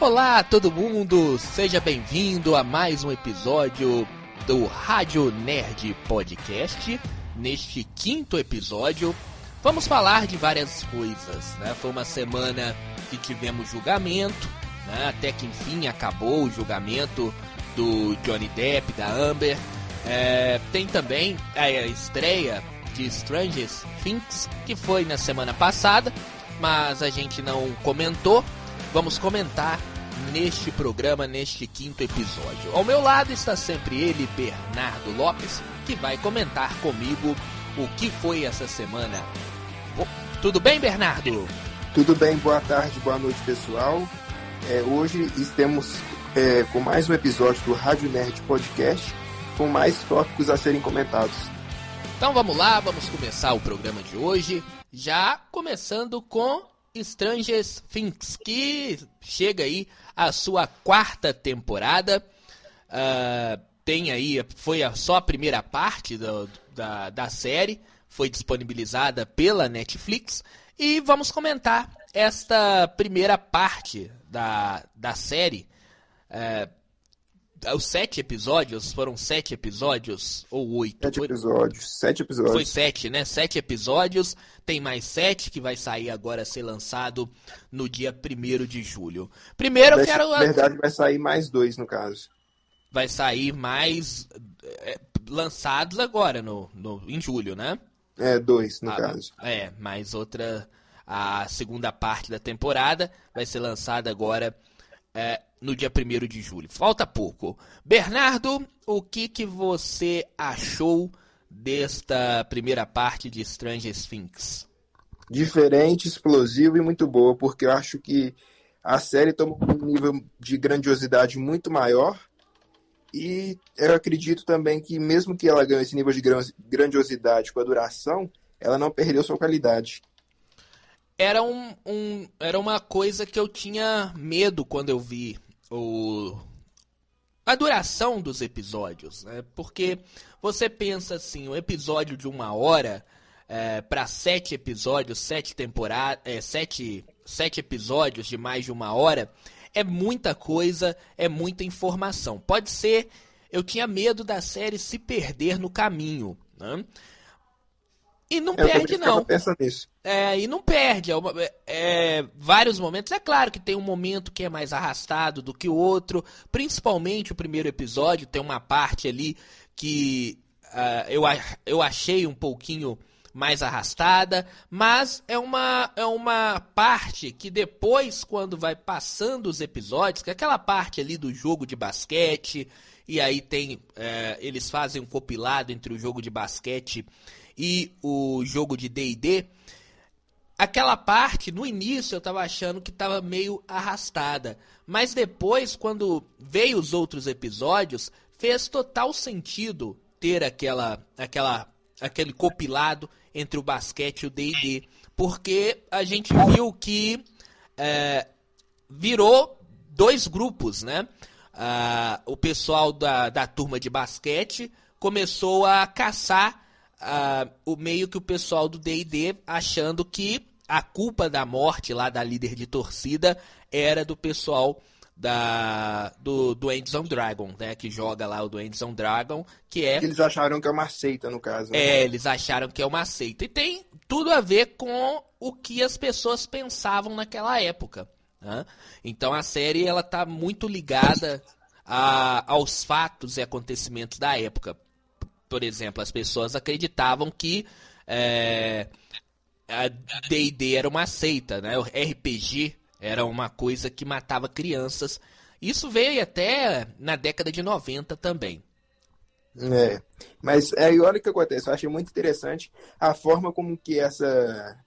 Olá, todo mundo! Seja bem-vindo a mais um episódio do Rádio Nerd Podcast. Neste quinto episódio, vamos falar de várias coisas. Né? Foi uma semana que tivemos julgamento, né? até que enfim acabou o julgamento do Johnny Depp, da Amber. É, tem também a estreia de Strangers Things, que foi na semana passada, mas a gente não comentou. Vamos comentar neste programa, neste quinto episódio. Ao meu lado está sempre ele, Bernardo Lopes, que vai comentar comigo o que foi essa semana. Tudo bem, Bernardo? Tudo bem, boa tarde, boa noite, pessoal. É, hoje estamos é, com mais um episódio do Rádio Nerd Podcast, com mais tópicos a serem comentados. Então vamos lá, vamos começar o programa de hoje, já começando com Stranger Things, que chega aí a sua quarta temporada. Uh, tem aí, foi só a primeira parte do, da, da série, foi disponibilizada pela Netflix. E vamos comentar esta primeira parte da, da série. Uh, os sete episódios, foram sete episódios ou oito? Sete episódios, sete episódios. Foi sete, né? Sete episódios, tem mais sete que vai sair agora, ser lançado no dia primeiro de julho. Primeiro eu quero... Na verdade vai sair mais dois, no caso. Vai sair mais é, lançados agora, no, no, em julho, né? É, dois, no ah, caso. É, mais outra... A segunda parte da temporada vai ser lançada agora é, no dia 1 de julho. Falta pouco. Bernardo, o que, que você achou desta primeira parte de Stranger Things? Diferente, explosivo e muito boa, porque eu acho que a série toma um nível de grandiosidade muito maior. E eu acredito também que, mesmo que ela ganhe esse nível de grandiosidade com a duração, ela não perdeu sua qualidade era, um, um, era uma coisa que eu tinha medo quando eu vi o, a duração dos episódios, né? Porque você pensa assim, um episódio de uma hora é, para sete episódios, sete temporadas, é, sete, sete episódios de mais de uma hora é muita coisa, é muita informação. Pode ser, eu tinha medo da série se perder no caminho, né? E não eu perde, não. Nisso. É, e não perde. É, uma, é, vários momentos. É claro que tem um momento que é mais arrastado do que o outro. Principalmente o primeiro episódio. Tem uma parte ali que uh, eu, eu achei um pouquinho mais arrastada. Mas é uma, é uma parte que depois, quando vai passando os episódios, que é aquela parte ali do jogo de basquete. E aí tem. É, eles fazem um compilado entre o jogo de basquete e o jogo de D&D, aquela parte, no início eu tava achando que tava meio arrastada. Mas depois, quando veio os outros episódios, fez total sentido ter aquela, aquela, aquele compilado entre o basquete e o D&D. Porque a gente viu que é, virou dois grupos, né? Ah, o pessoal da, da turma de basquete começou a caçar uh, o meio que o pessoal do D&D achando que a culpa da morte lá da líder de torcida era do pessoal da do Dungeons and Dragon, né, que joga lá o Dungeons and Dragon, que é eles acharam que é uma seita no caso. Né? É, eles acharam que é uma seita e tem tudo a ver com o que as pessoas pensavam naquela época. Né? Então a série ela tá muito ligada a, aos fatos e acontecimentos da época por exemplo, as pessoas acreditavam que é, a D&D era uma seita, né? O RPG era uma coisa que matava crianças. Isso veio até na década de 90 também. É, mas é, e olha o que acontece, eu achei muito interessante a forma como que essa,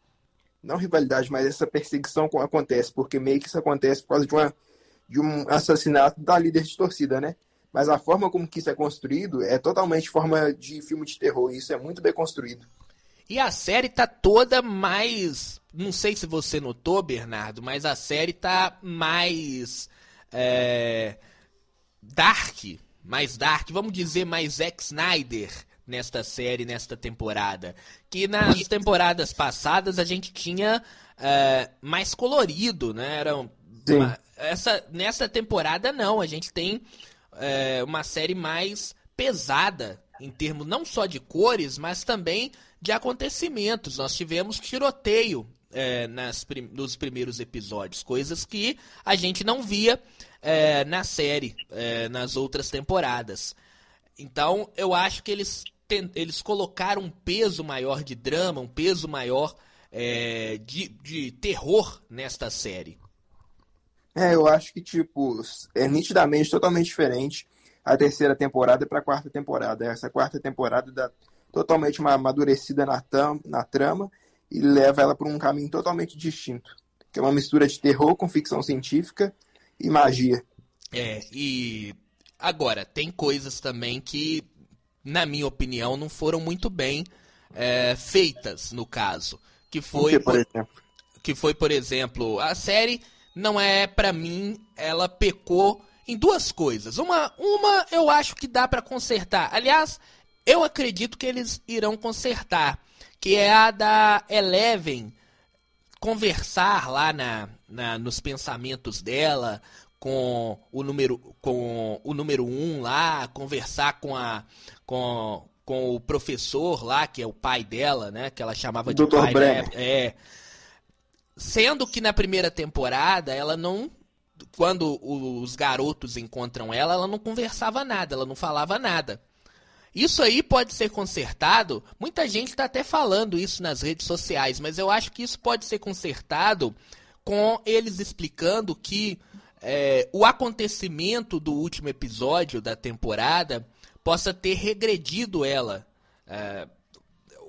não rivalidade, mas essa perseguição acontece, porque meio que isso acontece por causa de, uma, de um assassinato da líder de torcida, né? Mas a forma como que isso é construído é totalmente forma de filme de terror, e isso é muito bem construído. E a série tá toda mais. Não sei se você notou, Bernardo, mas a série tá mais. É, dark. Mais dark, vamos dizer mais Zack Snyder nesta série, nesta temporada. Que nas temporadas passadas a gente tinha é, mais colorido, né? Eram Uma, essa, nessa temporada, não. A gente tem é, uma série mais pesada em termos não só de cores, mas também de acontecimentos. Nós tivemos tiroteio é, nas, nos primeiros episódios, coisas que a gente não via é, na série, é, nas outras temporadas. Então, eu acho que eles, eles colocaram um peso maior de drama, um peso maior é, de, de terror nesta série. É, eu acho que, tipo, é nitidamente totalmente diferente a terceira temporada para a quarta temporada. Essa quarta temporada dá totalmente uma amadurecida na, tam, na trama e leva ela para um caminho totalmente distinto, que é uma mistura de terror com ficção científica e magia. É, e agora, tem coisas também que, na minha opinião, não foram muito bem é, feitas no caso. Que foi, que, por exemplo? que foi, por exemplo, a série não é para mim, ela pecou em duas coisas. Uma, uma eu acho que dá para consertar. Aliás, eu acredito que eles irão consertar, que é a da Eleven conversar lá na, na nos pensamentos dela com o número com o número um lá, conversar com a com, com o professor lá, que é o pai dela, né, que ela chamava de Dr. pai, né? É, Sendo que na primeira temporada ela não. Quando os garotos encontram ela, ela não conversava nada, ela não falava nada. Isso aí pode ser consertado. Muita gente está até falando isso nas redes sociais, mas eu acho que isso pode ser consertado com eles explicando que é, o acontecimento do último episódio da temporada possa ter regredido ela. É,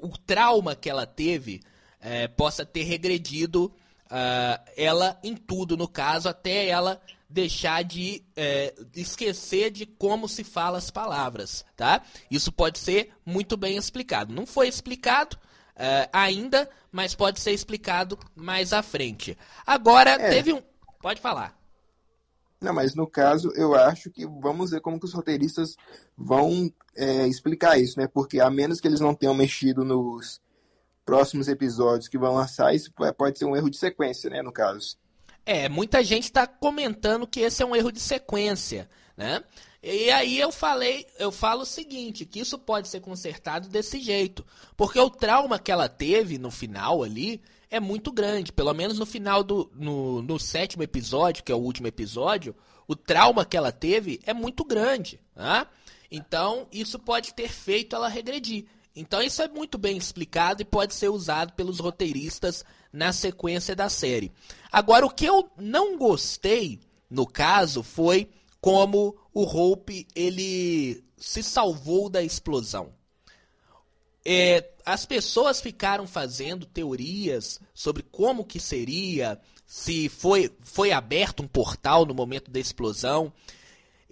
o trauma que ela teve é, possa ter regredido uh, ela em tudo, no caso, até ela deixar de é, esquecer de como se fala as palavras, tá? Isso pode ser muito bem explicado. Não foi explicado uh, ainda, mas pode ser explicado mais à frente. Agora, é. teve um... Pode falar. Não, mas no caso, eu acho que vamos ver como que os roteiristas vão é, explicar isso, né? Porque a menos que eles não tenham mexido nos próximos episódios que vão lançar, isso pode ser um erro de sequência, né, no caso. É, muita gente está comentando que esse é um erro de sequência, né? E aí eu falei, eu falo o seguinte, que isso pode ser consertado desse jeito, porque o trauma que ela teve no final ali é muito grande, pelo menos no final do no, no sétimo episódio, que é o último episódio, o trauma que ela teve é muito grande, né? Então isso pode ter feito ela regredir. Então isso é muito bem explicado e pode ser usado pelos roteiristas na sequência da série. Agora, o que eu não gostei, no caso, foi como o Hope ele se salvou da explosão. É, as pessoas ficaram fazendo teorias sobre como que seria, se foi, foi aberto um portal no momento da explosão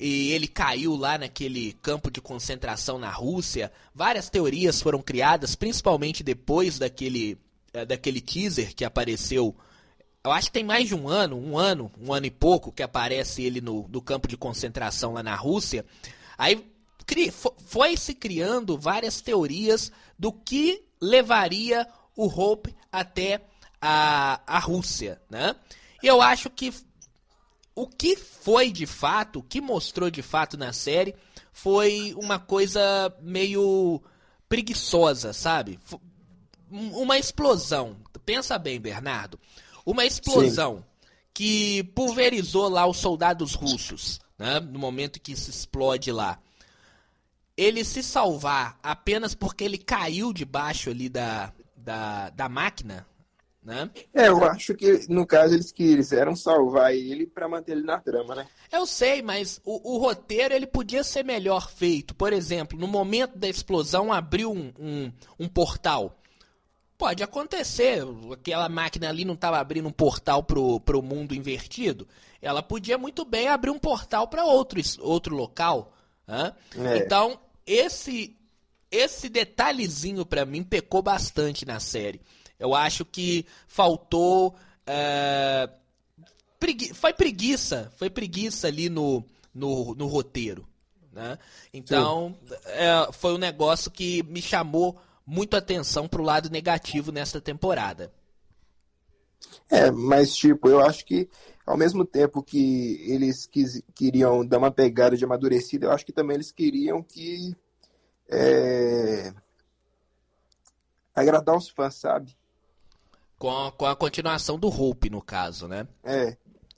e ele caiu lá naquele campo de concentração na Rússia. Várias teorias foram criadas, principalmente depois daquele, eh, daquele teaser que apareceu. Eu acho que tem mais de um ano, um ano, um ano e pouco, que aparece ele no, no campo de concentração lá na Rússia. Aí foi se criando várias teorias do que levaria o Hope até a, a Rússia, né? E eu acho que o que foi de fato, o que mostrou de fato na série, foi uma coisa meio preguiçosa, sabe? Uma explosão. Pensa bem, Bernardo. Uma explosão Sim. que pulverizou lá os soldados russos, né? No momento que se explode lá. Ele se salvar apenas porque ele caiu debaixo ali da, da, da máquina, né? É, eu acho que no caso eles quiseram salvar ele para manter ele na trama, né? Eu sei, mas o, o, roteiro ele podia ser melhor feito. Por exemplo, no momento da explosão abriu um, um, um portal. Pode acontecer, aquela máquina ali não estava abrindo um portal pro, pro mundo invertido. Ela podia muito bem abrir um portal para outro, outro local. Né? É. Então, esse, esse detalhezinho para mim pecou bastante na série. Eu acho que faltou. É, pregui foi preguiça. Foi preguiça ali no, no, no roteiro. Né? Então, é, foi um negócio que me chamou muito atenção para o lado negativo nesta temporada. É, mas tipo, eu acho que ao mesmo tempo que eles quis, queriam dar uma pegada de amadurecida, eu acho que também eles queriam que é, agradar os fãs, sabe? Com a, com a continuação do Hope, no caso, né? É.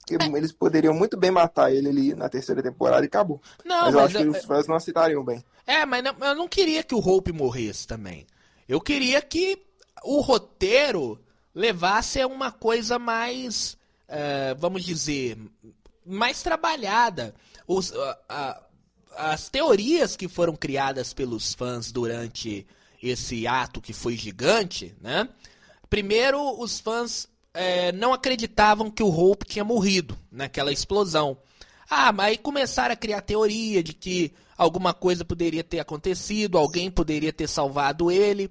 É. eles poderiam muito bem matar ele ali na terceira temporada e acabou. Não, mas, mas eu acho eu, que os fãs não aceitariam bem. É, mas não, eu não queria que o Hope morresse também. Eu queria que o roteiro levasse a uma coisa mais, uh, vamos dizer, mais trabalhada. Os, uh, uh, as teorias que foram criadas pelos fãs durante esse ato que foi gigante, né? Primeiro, os fãs é, não acreditavam que o Hope tinha morrido naquela explosão. Ah, mas aí começaram a criar teoria de que alguma coisa poderia ter acontecido, alguém poderia ter salvado ele.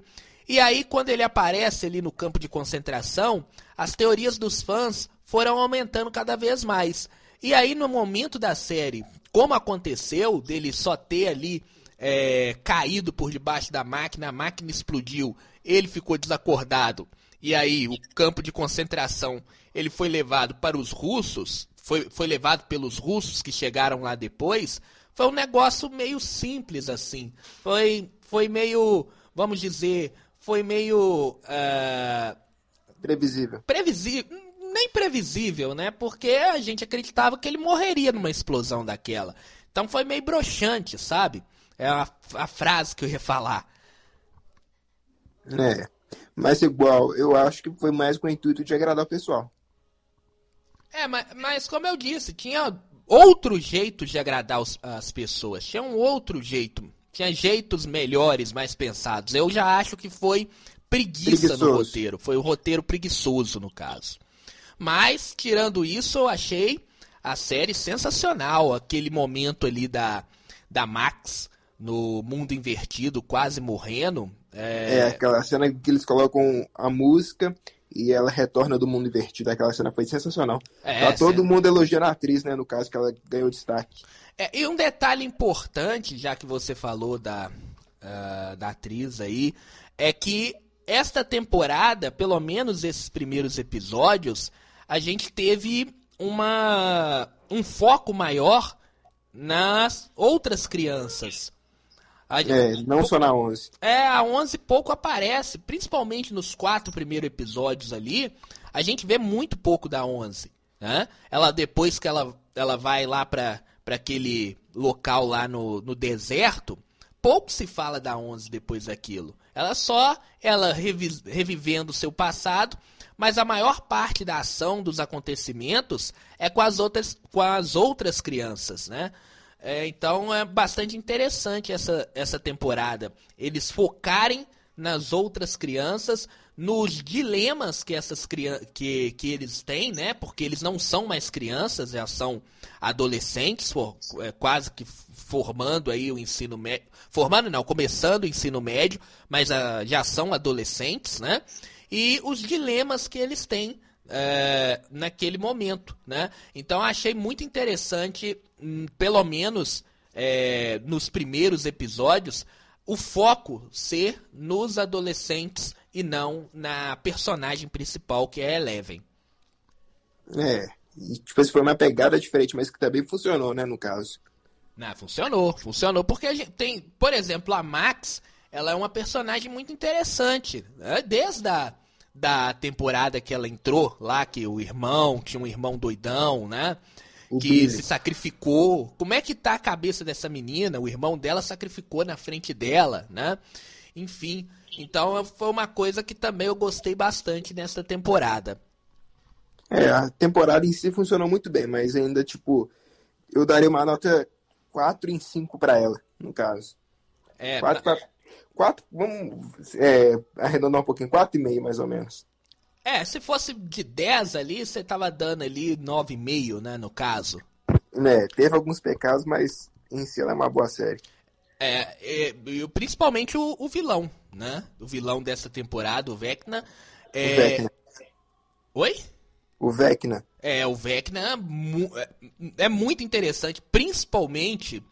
E aí, quando ele aparece ali no campo de concentração, as teorias dos fãs foram aumentando cada vez mais. E aí, no momento da série, como aconteceu, dele só ter ali é, caído por debaixo da máquina, a máquina explodiu, ele ficou desacordado. E aí, o campo de concentração, ele foi levado para os russos, foi, foi levado pelos russos que chegaram lá depois. Foi um negócio meio simples, assim. Foi, foi meio, vamos dizer, foi meio. Uh, previsível. Previsível. Nem previsível, né? Porque a gente acreditava que ele morreria numa explosão daquela. Então foi meio broxante, sabe? É a, a frase que eu ia falar. É. Mas igual, eu acho que foi mais com o intuito de agradar o pessoal. É, mas, mas como eu disse, tinha outro jeito de agradar os, as pessoas. Tinha um outro jeito tinha jeitos melhores, mais pensados. Eu já acho que foi preguiça preguiçoso. no roteiro. Foi o roteiro preguiçoso, no caso. Mas, tirando isso, eu achei a série sensacional. Aquele momento ali da, da Max no mundo invertido, quase morrendo. É... é, aquela cena que eles colocam a música e ela retorna do mundo invertido. Aquela cena foi sensacional. É, tá todo cena... mundo elogiando a atriz, né? No caso, que ela ganhou destaque. É, e um detalhe importante, já que você falou da, uh, da atriz aí, é que esta temporada, pelo menos esses primeiros episódios, a gente teve uma, um foco maior nas outras crianças. A, é, não só na 11. É, a 11 pouco aparece, principalmente nos quatro primeiros episódios ali, a gente vê muito pouco da 11. Né? Ela, depois que ela, ela vai lá pra para aquele local lá no, no deserto, pouco se fala da 11 depois daquilo. Ela só ela revi, revivendo o seu passado, mas a maior parte da ação dos acontecimentos é com as outras com as outras crianças, né? É, então é bastante interessante essa, essa temporada. Eles focarem nas outras crianças, nos dilemas que essas que, que eles têm, né? Porque eles não são mais crianças, já são adolescentes, for, é, quase que formando aí o ensino médio, formando não, começando o ensino médio, mas uh, já são adolescentes, né? E os dilemas que eles têm é, naquele momento, né? Então achei muito interessante, hum, pelo menos é, nos primeiros episódios, o foco ser nos adolescentes e não na personagem principal, que é a Eleven. É, e, tipo, foi uma pegada diferente, mas que também funcionou, né, no caso. Não, funcionou, funcionou, porque a gente tem, por exemplo, a Max, ela é uma personagem muito interessante, né? desde a da temporada que ela entrou lá, que o irmão, tinha um irmão doidão, né? O que Billy. se sacrificou. Como é que tá a cabeça dessa menina? O irmão dela sacrificou na frente dela, né? Enfim, então foi uma coisa que também eu gostei bastante nessa temporada. É, a temporada em si funcionou muito bem, mas ainda, tipo, eu daria uma nota 4 em 5 para ela, no caso. É, 4, 4, 4 vamos é, arredondar um pouquinho, 4,5 mais ou menos. É, se fosse de 10 ali, você tava dando ali 9,5, né, no caso. É, teve alguns pecados, mas em si ela é uma boa série. É, é principalmente o, o, vilão, né? O vilão dessa temporada, o Vecna. É... O Vecna. Oi? O Vecna. É, o Vecna é, é muito interessante, principalmente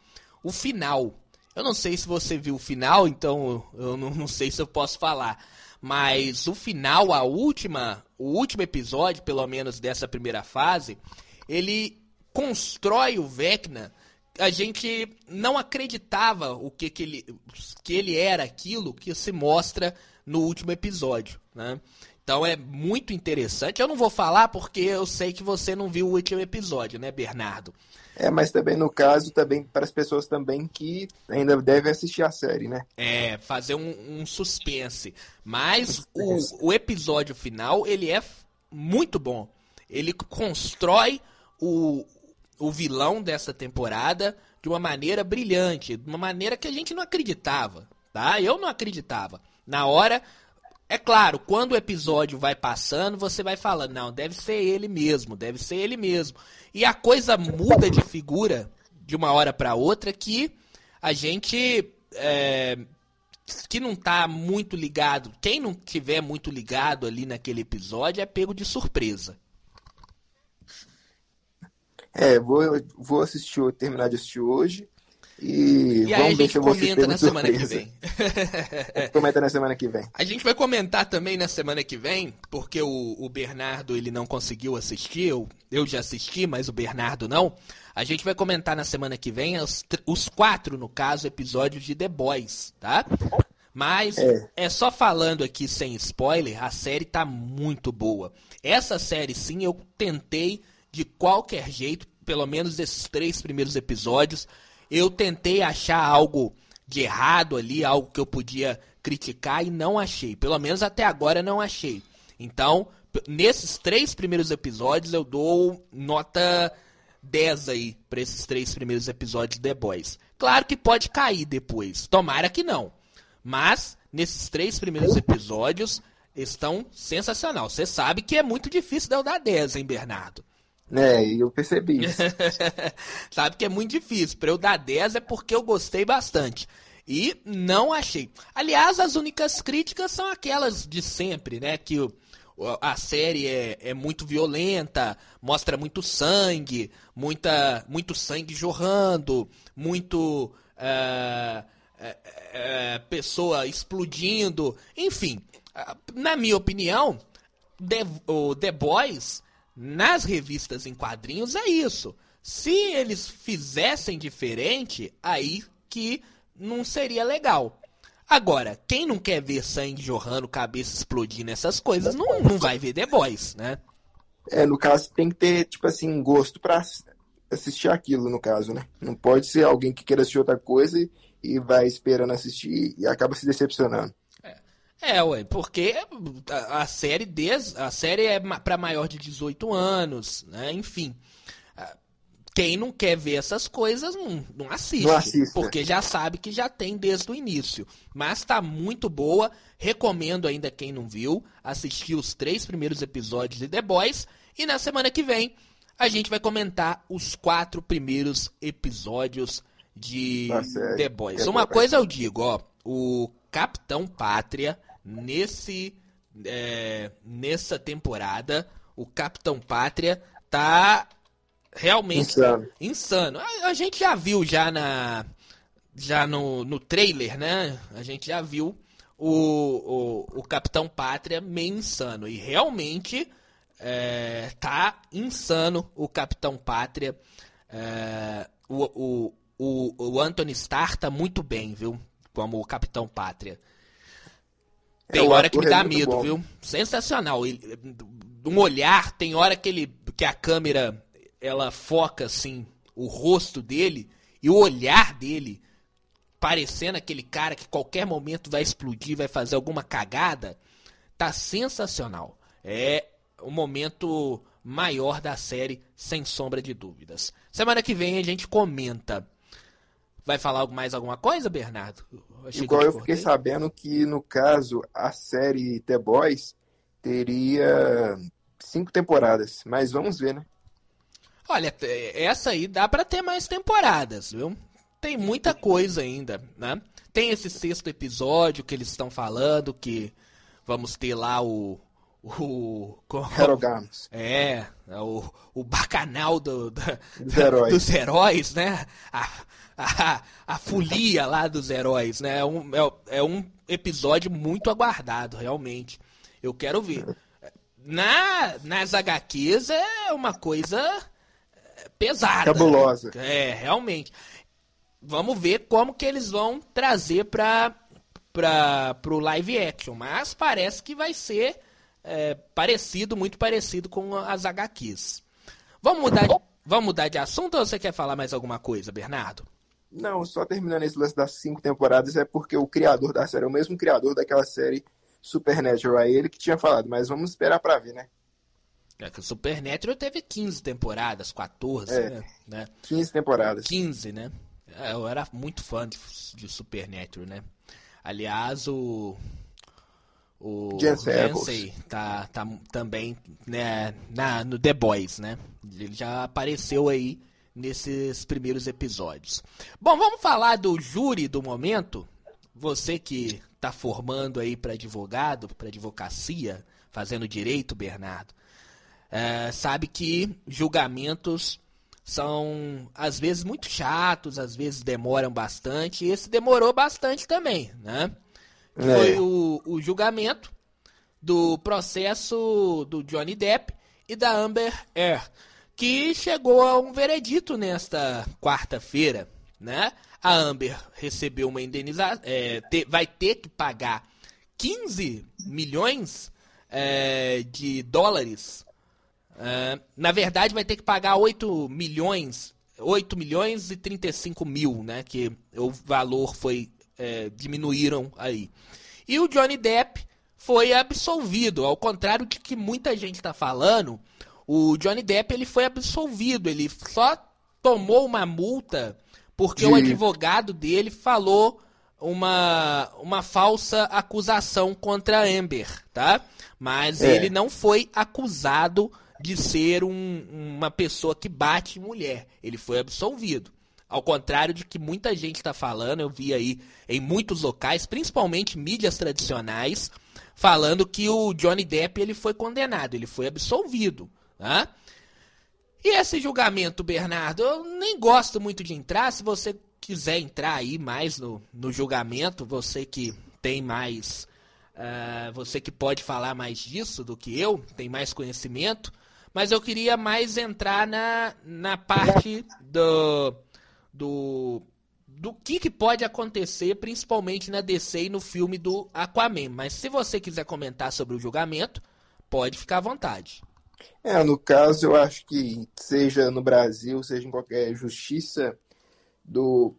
o final. Eu não sei se você viu o final, então eu não, não sei se eu posso falar. Mas o final, a última, o último episódio, pelo menos dessa primeira fase, ele constrói o Vecna. A gente não acreditava o que, que, ele, que ele era aquilo que se mostra no último episódio, né? Então é muito interessante. Eu não vou falar porque eu sei que você não viu o último episódio, né, Bernardo? É, mas também no caso, também para as pessoas também que ainda devem assistir a série, né? É, fazer um, um suspense. Mas o, o episódio final, ele é muito bom. Ele constrói o, o vilão dessa temporada de uma maneira brilhante, de uma maneira que a gente não acreditava, tá? Eu não acreditava. Na hora, é claro, quando o episódio vai passando, você vai falando, não, deve ser ele mesmo, deve ser ele mesmo. E a coisa muda de figura de uma hora para outra que a gente é, que não tá muito ligado, quem não tiver muito ligado ali naquele episódio é pego de surpresa. É, vou, vou assistir, terminar de assistir hoje. E, e aí a gente comenta na semana surpresa. que vem. comenta na semana que vem. A gente vai comentar também na semana que vem, porque o, o Bernardo ele não conseguiu assistir, eu, eu já assisti, mas o Bernardo não. A gente vai comentar na semana que vem os, os quatro, no caso, episódios de The Boys, tá? Mas é. é. só falando aqui sem spoiler, a série tá muito boa. Essa série sim eu tentei de qualquer jeito, pelo menos esses três primeiros episódios, eu tentei achar algo de errado ali, algo que eu podia criticar e não achei. Pelo menos até agora não achei. Então, nesses três primeiros episódios, eu dou nota 10 aí para esses três primeiros episódios de The Boys. Claro que pode cair depois. Tomara que não. Mas, nesses três primeiros episódios, estão sensacional. Você sabe que é muito difícil de eu dar 10, hein, Bernardo? É, eu percebi isso. Sabe que é muito difícil. Para eu dar 10 é porque eu gostei bastante. E não achei. Aliás, as únicas críticas são aquelas de sempre, né? Que a série é, é muito violenta, mostra muito sangue, muita, muito sangue jorrando, muito. Uh, uh, uh, pessoa explodindo. Enfim, na minha opinião, The, o The Boys nas revistas em quadrinhos é isso. Se eles fizessem diferente, aí que não seria legal. Agora, quem não quer ver sangue jorrando, cabeça explodindo, essas coisas, não, não vai ver The Boys, né? É, no caso, tem que ter, tipo assim, gosto pra assistir aquilo, no caso, né? Não pode ser alguém que queira assistir outra coisa e, e vai esperando assistir e acaba se decepcionando. É, ué, porque a, a série des, a série é para maior de 18 anos, né? Enfim. Quem não quer ver essas coisas não, não assiste, não assiste porque já sabe que já tem desde o início. Mas tá muito boa, recomendo ainda quem não viu assistir os três primeiros episódios de The Boys e na semana que vem a gente vai comentar os quatro primeiros episódios de The Boys. Uma coisa eu digo, ó, o Capitão Pátria nesse é, nessa temporada o Capitão Pátria tá realmente insano. insano. A, a, gente já viu já na já no, no trailer, né? A gente já viu o, o, o Capitão Pátria meio insano e realmente é, tá insano o Capitão Pátria. É, o, o, o, o Anthony Starr tá muito bem, viu? Como o Capitão Pátria. Tem hora que me dá é medo, bom. viu? Sensacional. um olhar, tem hora que ele que a câmera ela foca assim o rosto dele e o olhar dele parecendo aquele cara que qualquer momento vai explodir, vai fazer alguma cagada, tá sensacional. É o momento maior da série, sem sombra de dúvidas. Semana que vem a gente comenta Vai falar mais alguma coisa, Bernardo? Eu Igual eu fiquei sabendo que, no caso, a série The Boys teria cinco temporadas, mas vamos ver, né? Olha, essa aí dá para ter mais temporadas, viu? Tem muita coisa ainda, né? Tem esse sexto episódio que eles estão falando que vamos ter lá o o Herogamos. É, o, o bacanal do, do, dos, heróis. dos heróis, né? A, a, a folia lá dos heróis, né? É um, é, é, um episódio muito aguardado, realmente. Eu quero ver. Na, nas HQs é uma coisa é, pesada. Cabulosa. É, realmente. Vamos ver como que eles vão trazer para para o live action, mas parece que vai ser é, parecido, muito parecido com as HQs. Vamos mudar, de, vamos mudar de assunto ou você quer falar mais alguma coisa, Bernardo? Não, só terminando esse lance das cinco temporadas é porque o criador da série é o mesmo criador daquela série Supernatural, é ele que tinha falado, mas vamos esperar para ver, né? É que o Supernatural teve 15 temporadas, 14, é, né? 15 temporadas. 15, né? Eu era muito fã de, de Supernatural, né? Aliás, o o Jensei tá, tá também né, na, no The Boys, né? Ele já apareceu aí nesses primeiros episódios. Bom, vamos falar do júri do momento. Você que está formando aí para advogado, para advocacia, fazendo direito, Bernardo, é, sabe que julgamentos são às vezes muito chatos, às vezes demoram bastante. E esse demorou bastante também, né? É. Foi o, o julgamento do processo do Johnny Depp e da Amber Heard que chegou a um veredito nesta quarta-feira, né? A Amber recebeu uma indenização, é, te, vai ter que pagar 15 milhões é, de dólares. É, na verdade, vai ter que pagar 8 milhões, 8 milhões e 35 mil, né? Que o valor foi é, diminuíram aí. E o Johnny Depp foi absolvido, ao contrário de que muita gente está falando o Johnny Depp ele foi absolvido, ele só tomou uma multa porque o advogado dele falou uma, uma falsa acusação contra a Amber, tá? Mas é. ele não foi acusado de ser um, uma pessoa que bate mulher. Ele foi absolvido. Ao contrário de que muita gente está falando, eu vi aí em muitos locais, principalmente mídias tradicionais, falando que o Johnny Depp ele foi condenado, ele foi absolvido. Tá? E esse julgamento, Bernardo, eu nem gosto muito de entrar. Se você quiser entrar aí mais no, no julgamento, você que tem mais. Uh, você que pode falar mais disso do que eu, tem mais conhecimento. Mas eu queria mais entrar na, na parte do, do, do que, que pode acontecer, principalmente na DC e no filme do Aquaman. Mas se você quiser comentar sobre o julgamento, pode ficar à vontade. É, no caso, eu acho que seja no Brasil, seja em qualquer justiça do,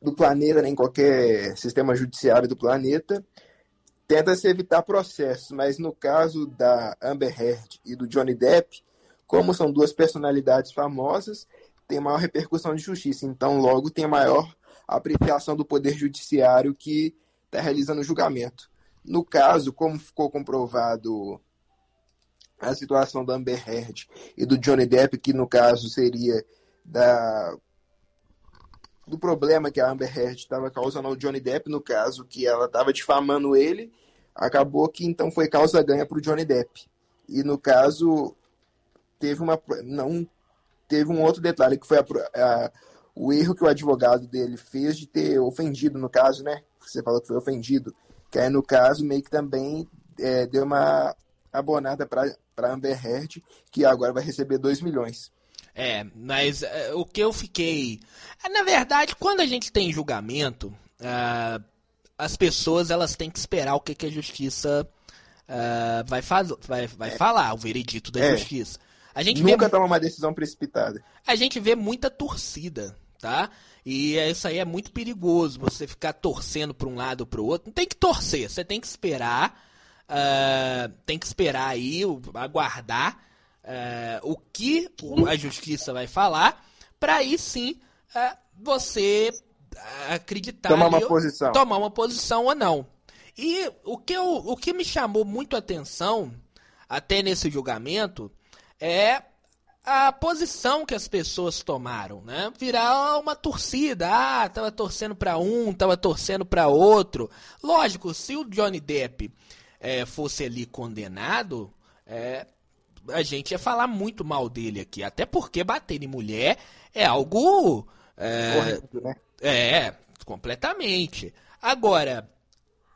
do planeta, né, em qualquer sistema judiciário do planeta, tenta-se evitar processos, mas no caso da Amber Heard e do Johnny Depp, como são duas personalidades famosas, tem maior repercussão de justiça, então logo tem maior apreciação do poder judiciário que está realizando o julgamento. No caso, como ficou comprovado a situação da Amber Heard e do Johnny Depp, que no caso seria da do problema que a Amber Heard estava causando ao Johnny Depp, no caso que ela estava difamando ele, acabou que então foi causa ganha para o Johnny Depp. E no caso teve uma não teve um outro detalhe que foi a, a, o erro que o advogado dele fez de ter ofendido no caso, né? Você falou que foi ofendido, que aí no caso meio que também é, deu uma abonada para Amber Heard, que agora vai receber 2 milhões. É, mas uh, o que eu fiquei. Uh, na verdade, quando a gente tem julgamento, uh, as pessoas elas têm que esperar o que, que a justiça vai, faz... vai, vai é. falar, o veredito da é. justiça. A gente Nunca vê... toma uma decisão precipitada. A gente vê muita torcida, tá? E isso aí é muito perigoso, você ficar torcendo para um lado ou para o outro. Não tem que torcer, você tem que esperar Uh, tem que esperar aí, aguardar uh, o que a justiça vai falar, para aí sim uh, você acreditar tomar uma posição, tomar uma posição ou não. E o que, eu, o que me chamou muito a atenção até nesse julgamento é a posição que as pessoas tomaram, né? Virar uma torcida, ah, tava torcendo para um, tava torcendo para outro. Lógico, se o Johnny Depp é, fosse ali condenado, é, a gente ia falar muito mal dele aqui. Até porque bater em mulher é algo. É, Correto, né? É, completamente. Agora,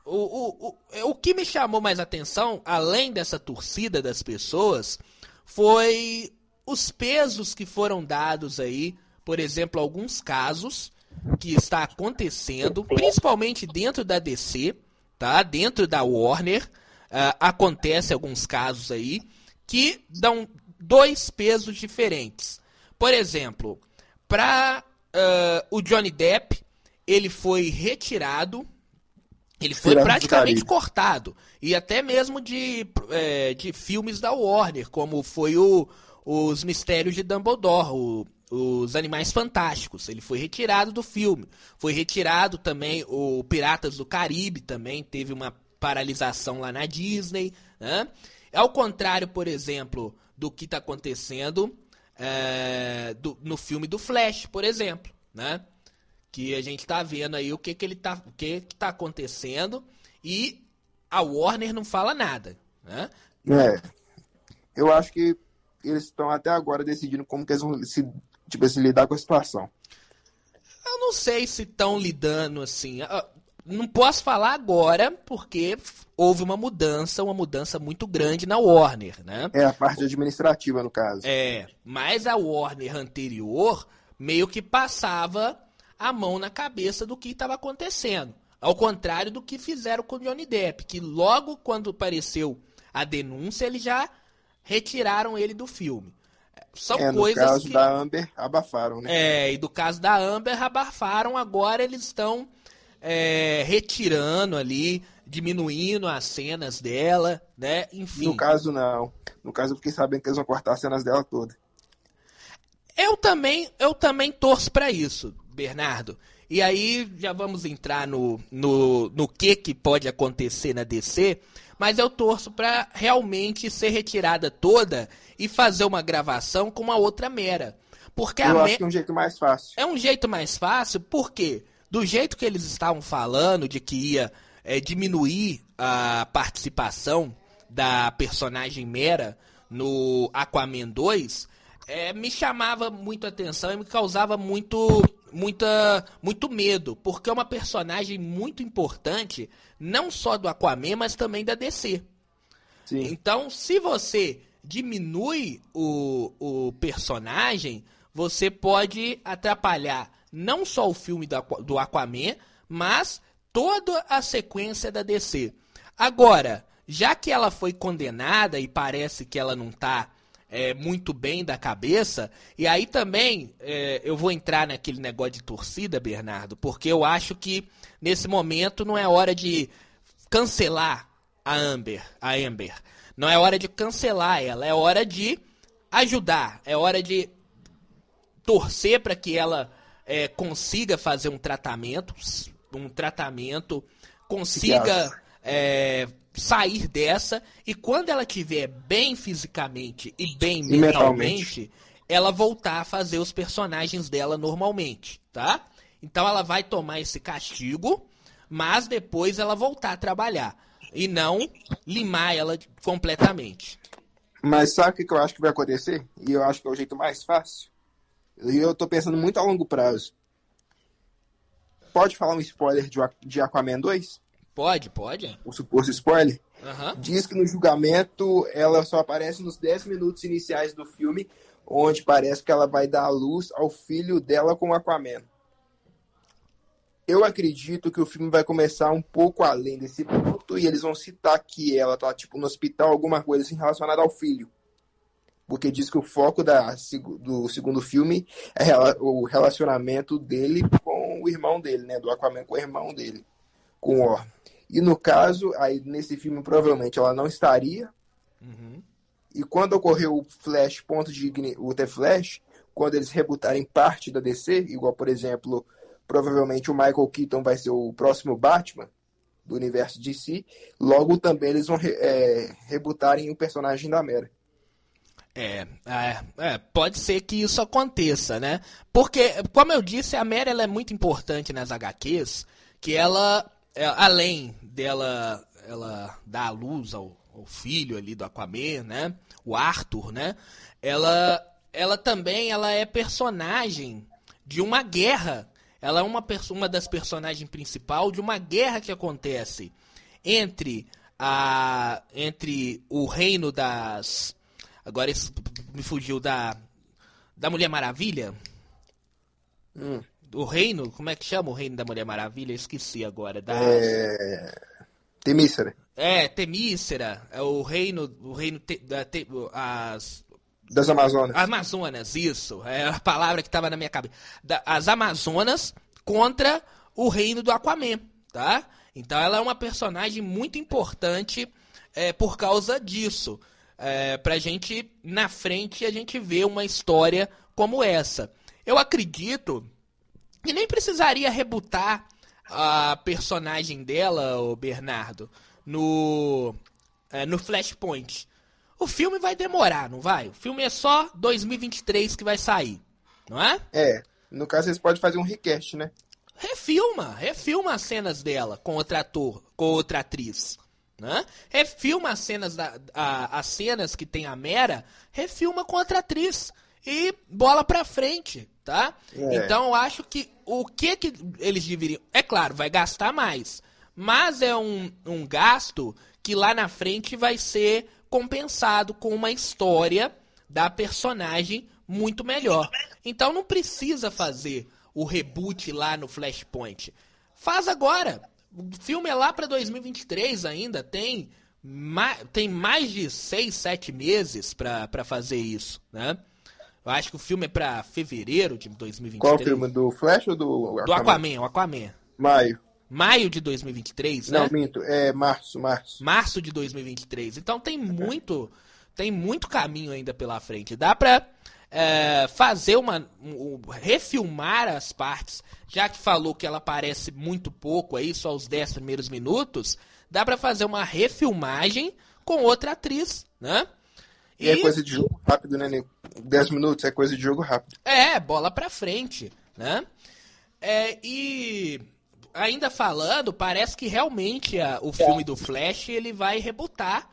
o, o, o, o que me chamou mais atenção, além dessa torcida das pessoas, foi os pesos que foram dados aí, por exemplo, alguns casos que está acontecendo, principalmente dentro da DC, tá? Dentro da Warner, uh, acontece alguns casos aí que dão dois pesos diferentes. Por exemplo, para uh, o Johnny Depp, ele foi retirado ele foi praticamente cortado. E até mesmo de, é, de filmes da Warner, como foi o, Os Mistérios de Dumbledore, o, Os Animais Fantásticos. Ele foi retirado do filme. Foi retirado também o Piratas do Caribe, também teve uma paralisação lá na Disney. Né? Ao contrário, por exemplo, do que está acontecendo é, do, no filme do Flash, por exemplo. Né? Que a gente está vendo aí o que que ele tá, o que que tá acontecendo e a Warner não fala nada, né? É. Eu acho que eles estão até agora decidindo como que eles vão se, tipo, se lidar com a situação. Eu não sei se estão lidando assim. Ah, não posso falar agora porque houve uma mudança, uma mudança muito grande na Warner, né? É a parte administrativa no caso. É, mas a Warner anterior meio que passava a mão na cabeça do que estava acontecendo. Ao contrário do que fizeram com o Johnny Depp, que logo quando apareceu a denúncia, eles já retiraram ele do filme. São é, coisas. No caso que... da Amber, abafaram, né? É, e do caso da Amber, abafaram. Agora eles estão é, retirando ali, diminuindo as cenas dela, né? Enfim. No caso, não. No caso, eu fiquei sabendo que eles vão cortar as cenas dela todas. Eu também, eu também torço para isso. Bernardo. E aí já vamos entrar no, no, no que, que pode acontecer na DC, mas eu torço para realmente ser retirada toda e fazer uma gravação com uma outra mera. Porque eu a acho que é um jeito mais fácil. É um jeito mais fácil, porque do jeito que eles estavam falando de que ia é, diminuir a participação da personagem Mera no Aquaman 2, é, me chamava muito atenção e me causava muito muita, muito medo, porque é uma personagem muito importante, não só do Aquaman, mas também da DC. Sim. Então, se você diminui o, o personagem, você pode atrapalhar não só o filme do, do Aquaman, mas toda a sequência da DC. Agora, já que ela foi condenada e parece que ela não está é, muito bem da cabeça. E aí também é, eu vou entrar naquele negócio de torcida, Bernardo, porque eu acho que nesse momento não é hora de cancelar a Amber, a Amber. Não é hora de cancelar ela, é hora de ajudar, é hora de torcer para que ela é, consiga fazer um tratamento, um tratamento, consiga é, sair dessa e quando ela estiver bem fisicamente e bem mentalmente, mentalmente, ela voltar a fazer os personagens dela normalmente, tá? Então ela vai tomar esse castigo, mas depois ela voltar a trabalhar e não limar ela completamente. Mas sabe o que eu acho que vai acontecer? E eu acho que é o jeito mais fácil. E eu tô pensando muito a longo prazo. Pode falar um spoiler de Aquaman 2? Pode, pode. O suposto spoiler. Uhum. Diz que no julgamento ela só aparece nos 10 minutos iniciais do filme, onde parece que ela vai dar a luz ao filho dela com o Aquaman. Eu acredito que o filme vai começar um pouco além desse ponto e eles vão citar que ela tá tipo no hospital, alguma coisa assim relacionada ao filho. Porque diz que o foco da, do segundo filme é o relacionamento dele com o irmão dele, né? Do Aquaman com o irmão dele, com o. E no caso, aí nesse filme provavelmente ela não estaria. Uhum. E quando ocorreu o Flash, ponto de o The Flash, quando eles rebutarem parte da DC, igual por exemplo, provavelmente o Michael Keaton vai ser o próximo Batman do universo DC, logo também eles vão é, rebutarem o personagem da Mera. É, é, é, pode ser que isso aconteça, né? Porque, como eu disse, a Mera ela é muito importante nas HQs, que ela é, além dela ela dar a luz ao, ao, filho ali do Aquaman, né? O Arthur, né? Ela, ela também ela é personagem de uma guerra. Ela é uma, uma das personagens principal de uma guerra que acontece entre a entre o reino das agora me fugiu da da Mulher Maravilha. Hum. O reino, como é que chama o reino da Mulher Maravilha? Eu esqueci agora. Das... É... Temícera. É, Temícera, é o reino, o reino te, da, te, as das Amazonas. Amazonas, isso, é a palavra que estava na minha cabeça. Da, as Amazonas contra o reino do Aquaman, tá? Então ela é uma personagem muito importante é, por causa disso. É, pra gente, na frente, a gente ver uma história como essa. Eu acredito que nem precisaria rebutar a personagem dela, o Bernardo, no, é, no Flashpoint. O filme vai demorar, não vai? O filme é só 2023 que vai sair, não é? É. No caso, eles podem fazer um request, né? Refilma, refilma as cenas dela com outro ator, com outra atriz. Né? Refilma as cenas, da, a, as cenas que tem a Mera, refilma com outra atriz. E bola pra frente, tá? É. Então eu acho que o que, que eles deveriam. É claro, vai gastar mais. Mas é um, um gasto que lá na frente vai ser compensado com uma história da personagem muito melhor. Então não precisa fazer o reboot lá no Flashpoint. Faz agora. O filme é lá para 2023 ainda, tem, ma tem mais de 6, 7 meses para fazer isso, né? Eu acho que o filme é para fevereiro de 2023. Qual filme? Do Flash ou do Aquaman? Do Aquaman, o Aquaman. Maio. Maio de 2023, né? Não, minto, é março, março. Março de 2023. Então tem muito, tem muito caminho ainda pela frente. Dá pra é, fazer uma. Um, refilmar as partes, já que falou que ela aparece muito pouco aí, só os 10 primeiros minutos, dá pra fazer uma refilmagem com outra atriz, né? E, e é coisa de jogo rápido, né, Nico? 10 minutos é coisa de jogo rápido. É, bola pra frente, né? É, e ainda falando, parece que realmente a, o filme do Flash ele vai rebutar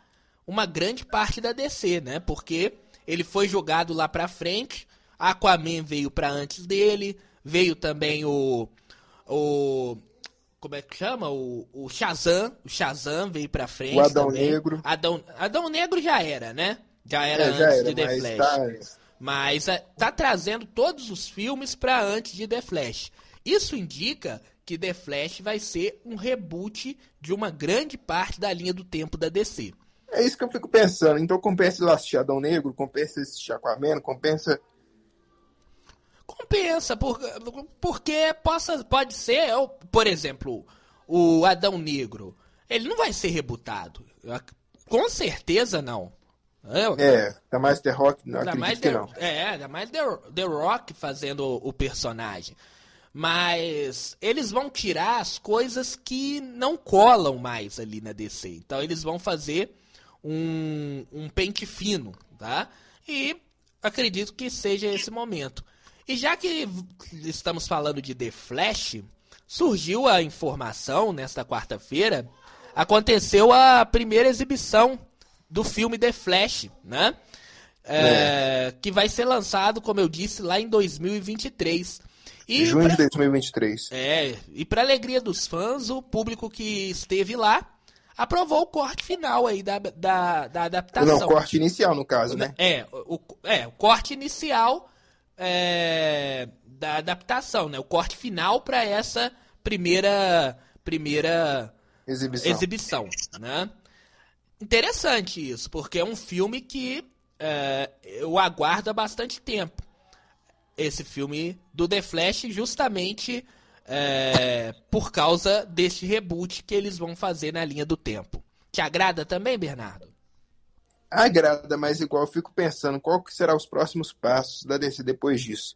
uma grande parte da DC, né? Porque ele foi jogado lá pra frente, Aquaman veio pra antes dele, veio também o. o como é que chama? O, o Shazam. O Shazam veio pra frente. O Adão também. Negro. Adão, Adão Negro já era, né? Já era é, antes já era, de The Flash. Tá... Mas é, tá trazendo todos os filmes pra antes de The Flash. Isso indica que The Flash vai ser um reboot de uma grande parte da linha do tempo da DC. É isso que eu fico pensando. Então compensa ele assistir Adão Negro, compensa assistir Aquaman, compensa... Compensa, por, porque possa, pode ser, por exemplo, o Adão Negro, ele não vai ser rebutado. Com certeza não. É, ainda mais The Rock, não ainda mais The, não. É, ainda mais The, The Rock fazendo o, o personagem. Mas eles vão tirar as coisas que não colam mais ali na DC. Então eles vão fazer um, um pente fino, tá? E acredito que seja esse momento. E já que estamos falando de The Flash, surgiu a informação nesta quarta-feira, aconteceu a primeira exibição do filme The Flash, né? É, é. Que vai ser lançado, como eu disse, lá em 2023. E Junho pra... de 2023. É, e para alegria dos fãs, o público que esteve lá aprovou o corte final aí da, da, da adaptação. Não, corte inicial, no caso, né? É, o, é, o corte inicial é, da adaptação, né? O corte final para essa primeira primeira exibição. exibição, né? Interessante isso, porque é um filme que é, eu aguardo há bastante tempo esse filme do The Flash justamente é, por causa deste reboot que eles vão fazer na linha do tempo. Te agrada também, Bernardo? Agrada, mas igual fico pensando qual que serão os próximos passos da DC depois disso.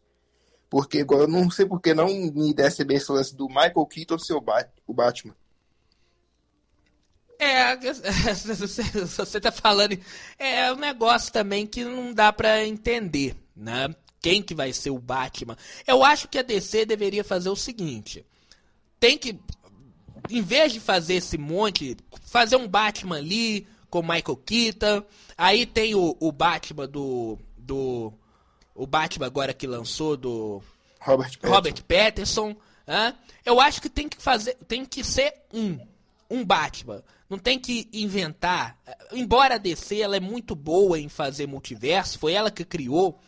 Porque igual eu não sei porque não me desce bem esse lance do Michael Keaton ser o Batman. É, você tá falando. É um negócio também que não dá para entender, né? quem que vai ser o Batman. Eu acho que a DC deveria fazer o seguinte: tem que, em vez de fazer esse monte, fazer um Batman ali com Michael Keaton. Aí tem o, o Batman do, do, o Batman agora que lançou do Robert Pattinson. Robert Pattinson. Né? Eu acho que tem que fazer, tem que ser um, um Batman. Não tem que inventar. Embora a DC ela é muito boa em fazer multiverso, foi ela que criou,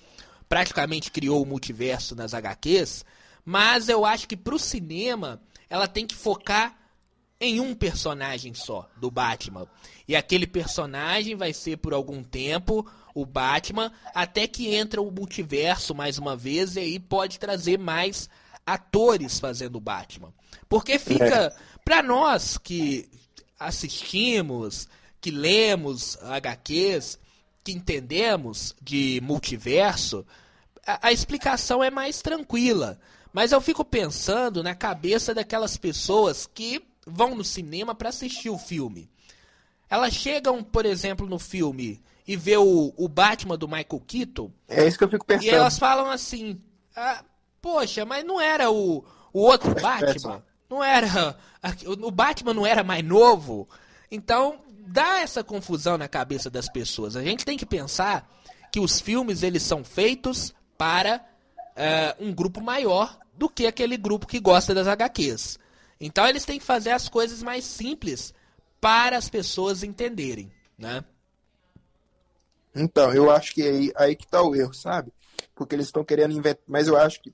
praticamente criou o multiverso nas HQs, mas eu acho que pro cinema ela tem que focar em um personagem só do Batman. E aquele personagem vai ser por algum tempo o Batman, até que entra o multiverso mais uma vez e aí pode trazer mais atores fazendo o Batman. Porque fica é. Para nós que assistimos, que lemos HQs, que entendemos de multiverso, a, a explicação é mais tranquila. Mas eu fico pensando na cabeça daquelas pessoas que vão no cinema para assistir o filme. Elas chegam, por exemplo, no filme e vê o, o Batman do Michael Keaton. É isso que eu fico pensando. E elas falam assim: ah, Poxa, mas não era o, o outro Batman? Não era. O Batman não era mais novo? Então, dá essa confusão na cabeça das pessoas. A gente tem que pensar que os filmes eles são feitos para uh, um grupo maior do que aquele grupo que gosta das HQs. Então eles têm que fazer as coisas mais simples para as pessoas entenderem, né? Então, eu acho que aí, aí que tá o erro, sabe? Porque eles estão querendo inventar. Mas eu acho que,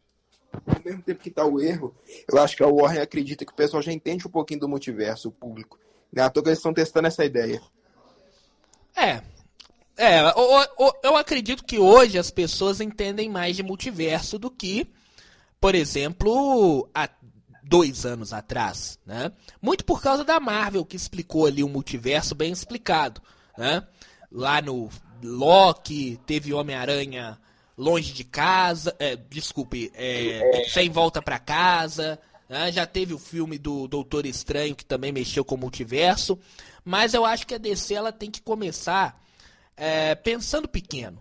ao mesmo tempo que tá o erro, eu acho que a Warner acredita que o pessoal já entende um pouquinho do multiverso, o público. Não é à toa que eles estão testando essa ideia. É. É, eu, eu acredito que hoje as pessoas entendem mais de multiverso do que, por exemplo, a dois anos atrás, né? Muito por causa da Marvel, que explicou ali o multiverso bem explicado, né? Lá no Loki, teve Homem-Aranha longe de casa, é, desculpe, é, sem volta para casa, né? já teve o filme do Doutor Estranho que também mexeu com o multiverso, mas eu acho que a DC ela tem que começar é, pensando pequeno,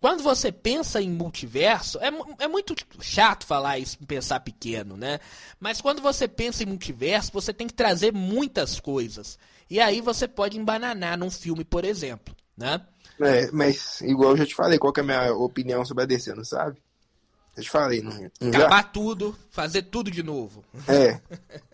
quando você pensa em multiverso, é, é muito chato falar isso, pensar pequeno, né? Mas quando você pensa em multiverso, você tem que trazer muitas coisas. E aí você pode embananar num filme, por exemplo, né? É, mas igual eu já te falei, qual é a minha opinião sobre a DC, não sabe? Eu te falei, não, não Acabar já? tudo, fazer tudo de novo. É.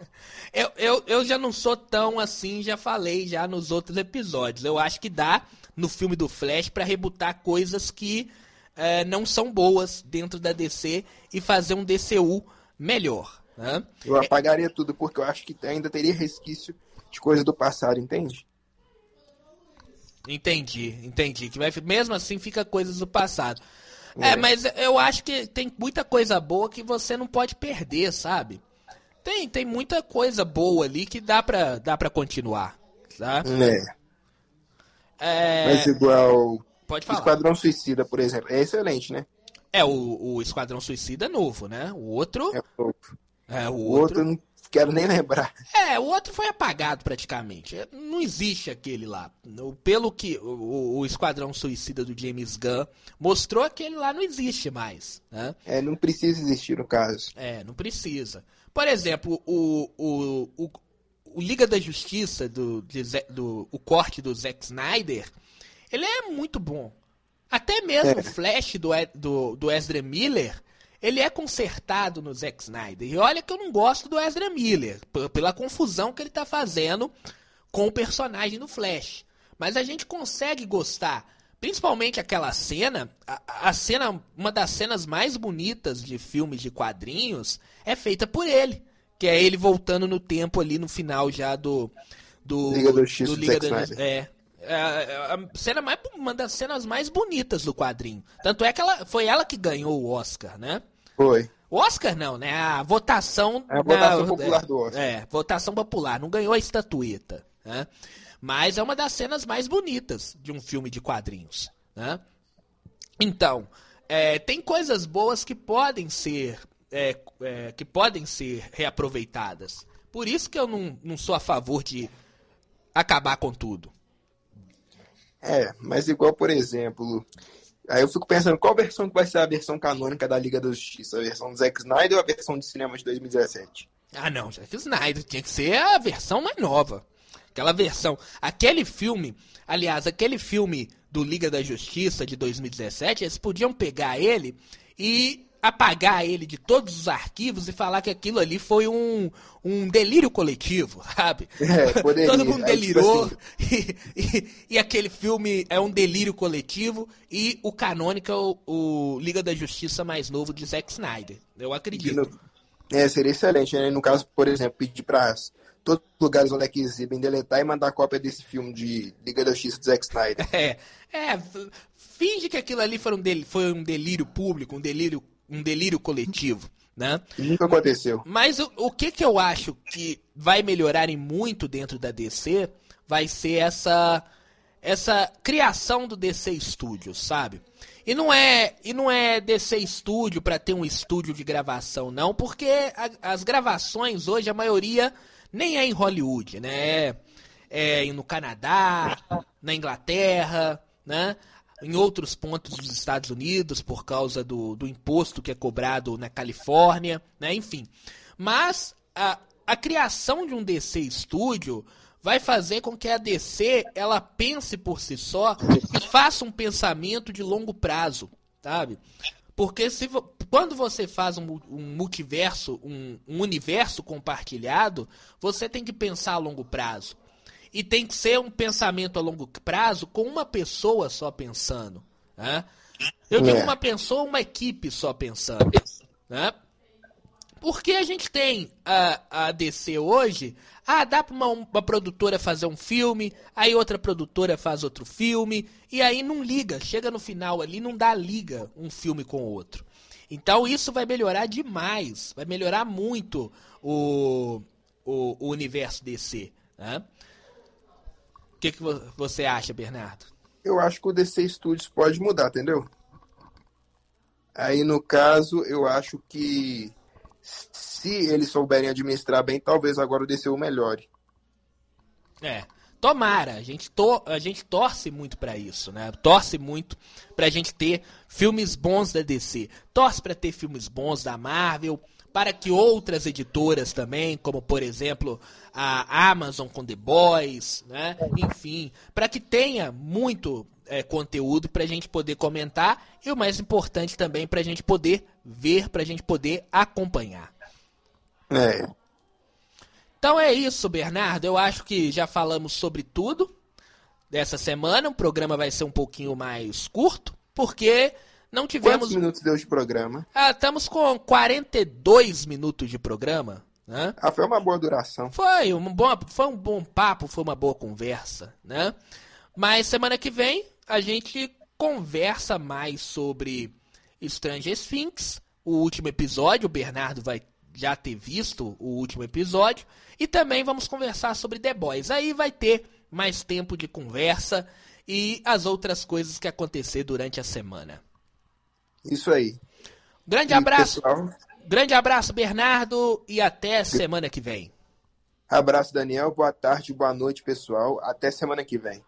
eu, eu, eu já não sou tão assim, já falei já nos outros episódios. Eu acho que dá no filme do Flash para rebutar coisas que é, não são boas dentro da DC e fazer um DCU melhor. Né? Eu apagaria é... tudo porque eu acho que ainda teria resquício de coisa do passado, entende? Entendi, entendi. Que vai, mesmo assim fica coisas do passado. É. é, mas eu acho que tem muita coisa boa que você não pode perder, sabe? Tem, tem muita coisa boa ali que dá pra, dá pra continuar, tá? É. É... Mas igual. Pode falar. Esquadrão Suicida, por exemplo. É excelente, né? É, o, o Esquadrão Suicida é novo, né? O outro. É novo. É, o, o outro... outro não quero nem lembrar. É, o outro foi apagado praticamente. Não existe aquele lá. Pelo que o, o Esquadrão Suicida do James Gunn mostrou, aquele lá não existe mais. Né? É, não precisa existir no caso. É, não precisa. Por exemplo, o, o, o, o Liga da Justiça, do, do, o corte do Zack Snyder, ele é muito bom. Até mesmo é. o Flash do, do, do Ezra Miller, ele é consertado no Zack Snyder. E olha que eu não gosto do Ezra Miller, pela confusão que ele está fazendo com o personagem do Flash. Mas a gente consegue gostar. Principalmente aquela cena, a, a, cena, uma das cenas mais bonitas de filmes de quadrinhos é feita por ele. Que é ele voltando no tempo ali no final já do. Do Liga do X do Liga da, é, é, a cena mais, uma das cenas mais bonitas do quadrinho. Tanto é que ela, foi ela que ganhou o Oscar, né? Foi. O Oscar não, né? A votação. É a votação na, popular do Oscar. É, votação popular. Não ganhou a estatueta, né? Mas é uma das cenas mais bonitas de um filme de quadrinhos, né? Então, é, tem coisas boas que podem ser é, é, que podem ser reaproveitadas. Por isso que eu não, não sou a favor de acabar com tudo. É, mas igual, por exemplo, aí eu fico pensando qual versão que vai ser a versão canônica da Liga da Justiça, a versão do Zack Snyder ou a versão de cinema de 2017? Ah, não, Zack Snyder tinha que ser a versão mais nova. Aquela versão, aquele filme, aliás, aquele filme do Liga da Justiça de 2017, eles podiam pegar ele e apagar ele de todos os arquivos e falar que aquilo ali foi um, um delírio coletivo, sabe? É, poderia. Todo mundo É, tipo delirou assim, e, e- e aquele filme é um delírio coletivo e o Canonical, o Liga da Justiça mais novo de Zack Snyder. Eu acredito. no- é, seria excelente, né? No caso, por exemplo, pedir para todos os lugares onde é que exibem deletar e mandar cópia desse filme de Liga da Justiça de Zack Snyder. É, é, finge que aquilo ali foi um, del- foi um delírio público, um delírio, um delírio coletivo, né? Nunca aconteceu. Mas o, o que que eu acho que vai melhorar em muito dentro da DC vai ser essa essa criação do DC Studios, sabe? E não é e não é DC Studio para ter um estúdio de gravação não, porque a- as gravações hoje a maioria nem é em Hollywood, né? É, é no Canadá, na Inglaterra, né? Em outros pontos dos Estados Unidos por causa do, do imposto que é cobrado na Califórnia, né? Enfim. Mas a, a criação de um DC Studio vai fazer com que a DC ela pense por si só e faça um pensamento de longo prazo, sabe? Porque se quando você faz um, um multiverso, um, um universo compartilhado, você tem que pensar a longo prazo. E tem que ser um pensamento a longo prazo com uma pessoa só pensando. Né? Eu digo É. uma pessoa, uma equipe só pensando. Né? Porque a gente tem a, a DC hoje, ah, dá pra uma, uma produtora fazer um filme, aí outra produtora faz outro filme, e aí não liga, chega no final ali, não dá liga um filme com o outro. Então isso vai melhorar demais, vai melhorar muito o, o, o universo DC. Né? O que, que vo- você acha, Bernardo? Eu acho que o DC Studios pode mudar, entendeu? Aí, no caso, eu acho que se eles souberem administrar bem, talvez agora o DC o melhore. É. Tomara, a gente, to a gente torce muito pra isso, né? Torce muito pra gente ter filmes bons da DC. Torce pra ter filmes bons da Marvel, para que outras editoras também, como por exemplo a Amazon com The Boys, né? Enfim, para que tenha muito é, conteúdo pra gente poder comentar e o mais importante também pra gente poder ver, pra gente poder acompanhar. É, Então é isso, Bernardo. Eu acho que já falamos sobre tudo dessa semana. O programa vai ser um pouquinho mais curto, porque não tivemos. quantos minutos deu de programa? Ah, estamos com 42 minutos de programa. Né? Ah, foi uma boa duração. Foi um, bom, foi um bom papo, foi uma boa conversa. Né? Mas semana que vem a gente conversa mais sobre Stranger Things, o último episódio. O Bernardo vai já ter visto o último episódio. E também vamos conversar sobre The Boys. Aí vai ter mais tempo de conversa e as outras coisas que acontecer durante a semana. Isso aí. Grande E, abraço, pessoal, grande abraço, Bernardo, e até semana que vem. abraço, Daniel. Boa tarde, boa noite, pessoal. Até semana que vem.